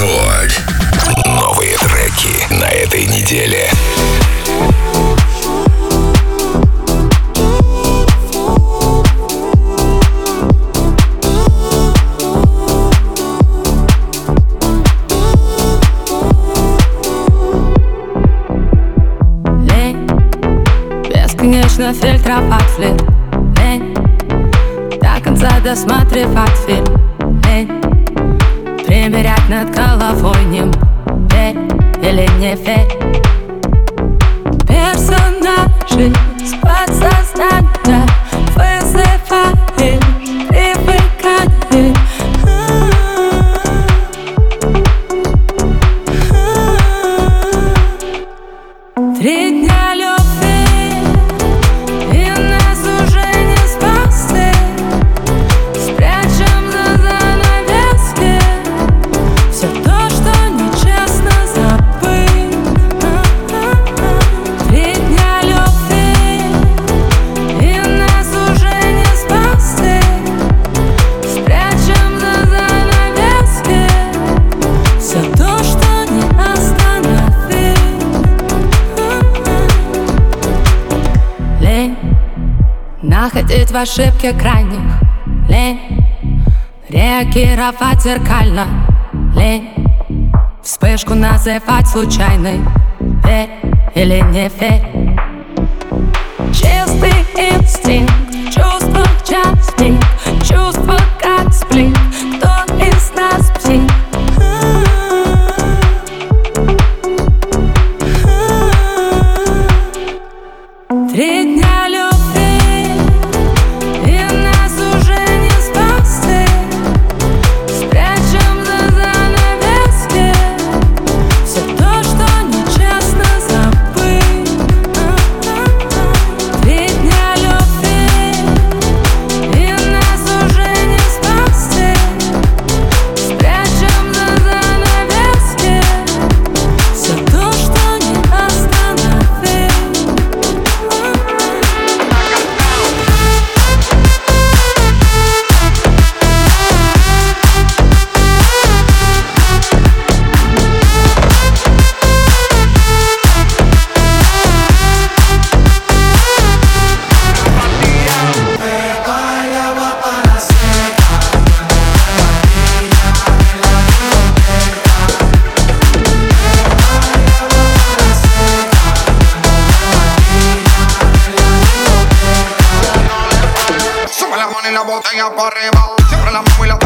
Рекорд. Новые треки на этой неделе. Бесконечно фильтровать Лень До конца досматривать фильм Примерять над головой ним Верь или не верь Персонажи с подсознания Находить в ошибке крайних. Лень Реагировать зеркально. Лень Вспышку называть случайной. Верь или не верь Чистый инстинкт Чувство час пик Чувство botella para arriba. Siempre la muevo y la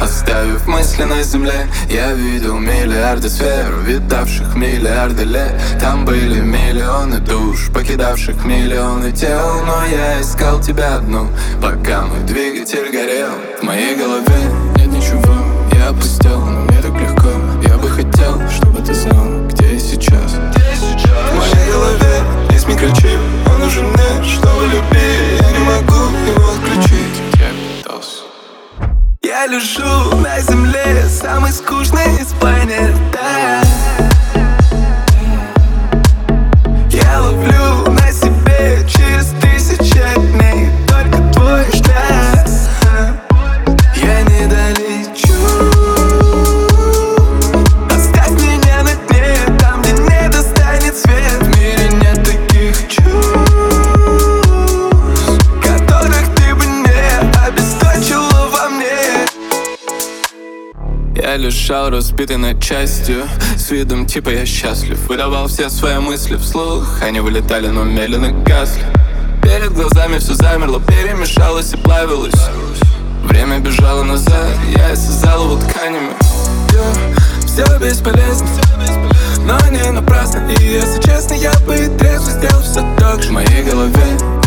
оставив мысли на земле. Я видел миллиарды сфер, видавших миллиарды лет. Там были миллионы душ, покидавших миллионы тел. Но я искал тебя одну, пока мой двигатель горел. В моей голове нет ничего, я опустел, но мне так легко. Я бы хотел, чтобы ты знал, лежу на земле, самый скучный из планеты разбиты на части С видом типа я счастлив. Выдавал все свои мысли вслух. Они вылетали, но медленно гасли. Перед глазами все замерло, перемешалось и плавилось. Время бежало назад, я связал его тканями. Все, все бесполезно, но не напрасно. И если честно, я бы трезво сделал все так же. В моей голове